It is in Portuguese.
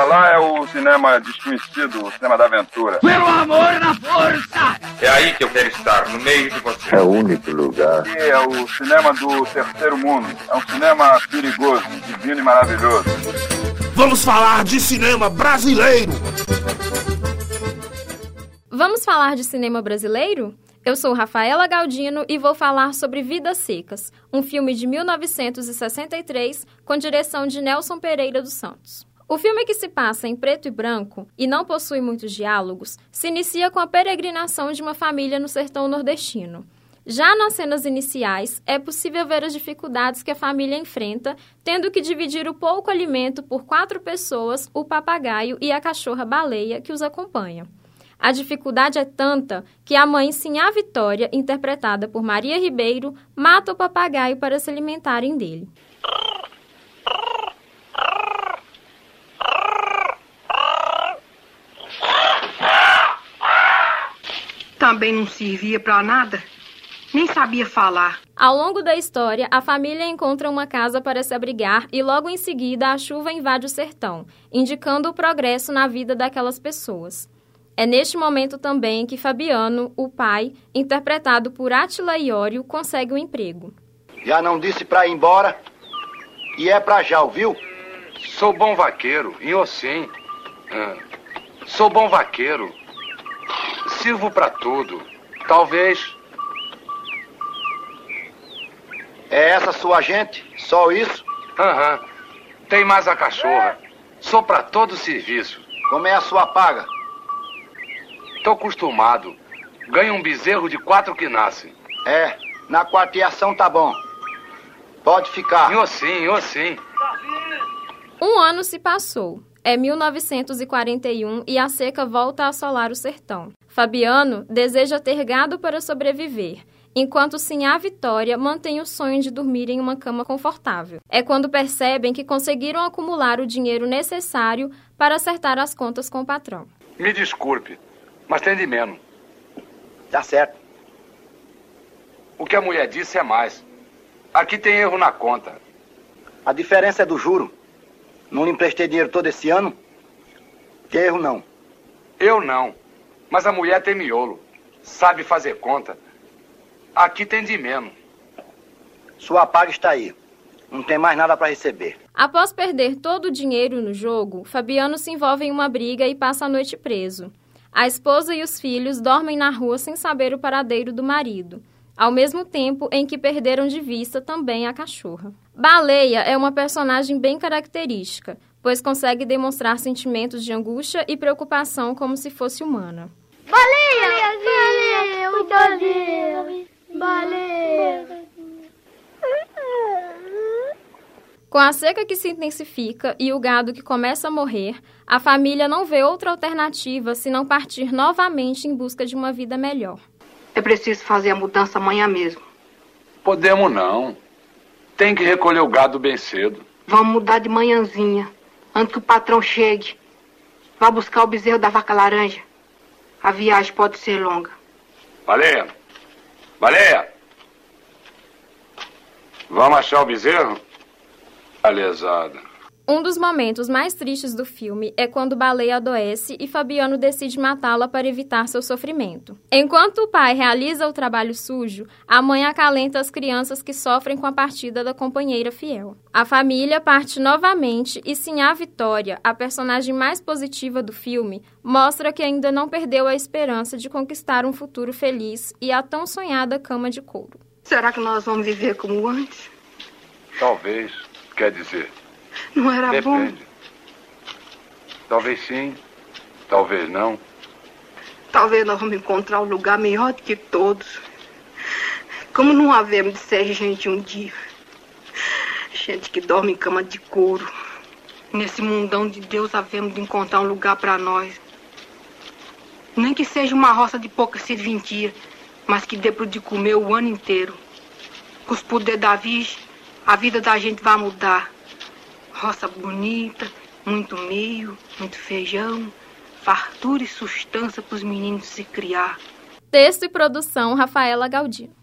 Pra lá é o cinema desconhecido, o cinema da aventura. Pelo amor na força! É aí que eu quero estar, no meio de você. É o único lugar. Aqui é o cinema do terceiro mundo. É um cinema perigoso, divino e maravilhoso. Vamos falar de cinema brasileiro! Vamos falar de cinema brasileiro? Eu sou Rafaela Galdino e vou falar sobre Vidas Secas, um filme de 1963 com direção de Nelson Pereira dos Santos. O filme que se passa em preto e branco e não possui muitos diálogos se inicia com a peregrinação de uma família no sertão nordestino. Já nas cenas iniciais, é possível ver as dificuldades que a família enfrenta, tendo que dividir o pouco alimento por quatro pessoas, o papagaio e a cachorra baleia que os acompanham. A dificuldade é tanta que a mãe Sinhá Vitória, interpretada por Maria Ribeiro, mata o papagaio para se alimentarem dele. Também não servia para nada, nem sabia falar. Ao longo da história, a família encontra uma casa para se abrigar e logo em seguida a chuva invade o sertão, indicando o progresso na vida daquelas pessoas. É neste momento também que Fabiano, o pai, interpretado por Atila Iório, consegue o um emprego. Já não disse para ir embora? E é pra já, ouviu? Sou bom vaqueiro, e eu sim. Ah, sou bom vaqueiro. Sirvo para tudo. Talvez. É essa sua gente? Só isso? Aham. Uhum. Tem mais a cachorra. Sou para todo serviço. Como é a sua paga? Tô acostumado. Ganho um bezerro de quatro que nasce. É, na quarteação tá bom. Pode ficar. Eu sim, eu sim. Um ano se passou. É 1941 e a seca volta a assolar o sertão. Fabiano deseja ter gado para sobreviver, enquanto Sinhá Vitória mantém o sonho de dormir em uma cama confortável. É quando percebem que conseguiram acumular o dinheiro necessário para acertar as contas com o patrão. Me desculpe, mas tem de menos. Tá certo. O que a mulher disse é mais. Aqui tem erro na conta. A diferença é do juro. Não lhe emprestei dinheiro todo esse ano? Tem erro não. Eu não. Mas a mulher tem miolo. Sabe fazer conta. Aqui tem de menos. Sua paga está aí. Não tem mais nada para receber. Após perder todo o dinheiro no jogo, Fabiano se envolve em uma briga e passa a noite preso. A esposa e os filhos dormem na rua sem saber o paradeiro do marido, ao mesmo tempo em que perderam de vista também a cachorra. Baleia é uma personagem bem característica, pois consegue demonstrar sentimentos de angústia e preocupação como se fosse humana. Baleia! Baleia! Baleia! Baleia! Com a seca que se intensifica e o gado que começa a morrer, a família não vê outra alternativa senão partir novamente em busca de uma vida melhor. É preciso fazer a mudança amanhã mesmo. Podemos não. Tem que recolher o gado bem cedo. Vamos mudar de manhãzinha, antes que o patrão chegue. Vá buscar o bezerro da vaca laranja. A viagem pode ser longa. Baleia! Baleia! Vamos achar o bezerro? Alesada. Um dos momentos mais tristes do filme é quando Baleia adoece e Fabiano decide matá-la para evitar seu sofrimento. Enquanto o pai realiza o trabalho sujo, a mãe acalenta as crianças que sofrem com a partida da companheira fiel. A família parte novamente e Sinhá Vitória, a personagem mais positiva do filme, mostra que ainda não perdeu a esperança de conquistar um futuro feliz e a tão sonhada cama de couro. Será que nós vamos viver como antes? Talvez. Quer dizer, não era depende. bom? Talvez sim, talvez não. Talvez nós vamos encontrar um lugar melhor do que todos. Como não havemos de ser gente um dia. Gente que dorme em cama de couro. Nesse mundão de Deus havemos de encontrar um lugar para nós. Nem que seja uma roça de pouca serventia, mas que dê pro de comer o ano inteiro. Com os poderes da Virgem, a vida da gente vai mudar. Roça bonita, muito meio, muito feijão, fartura e sustância para os meninos se criar. Texto e produção Rafaela Galdino.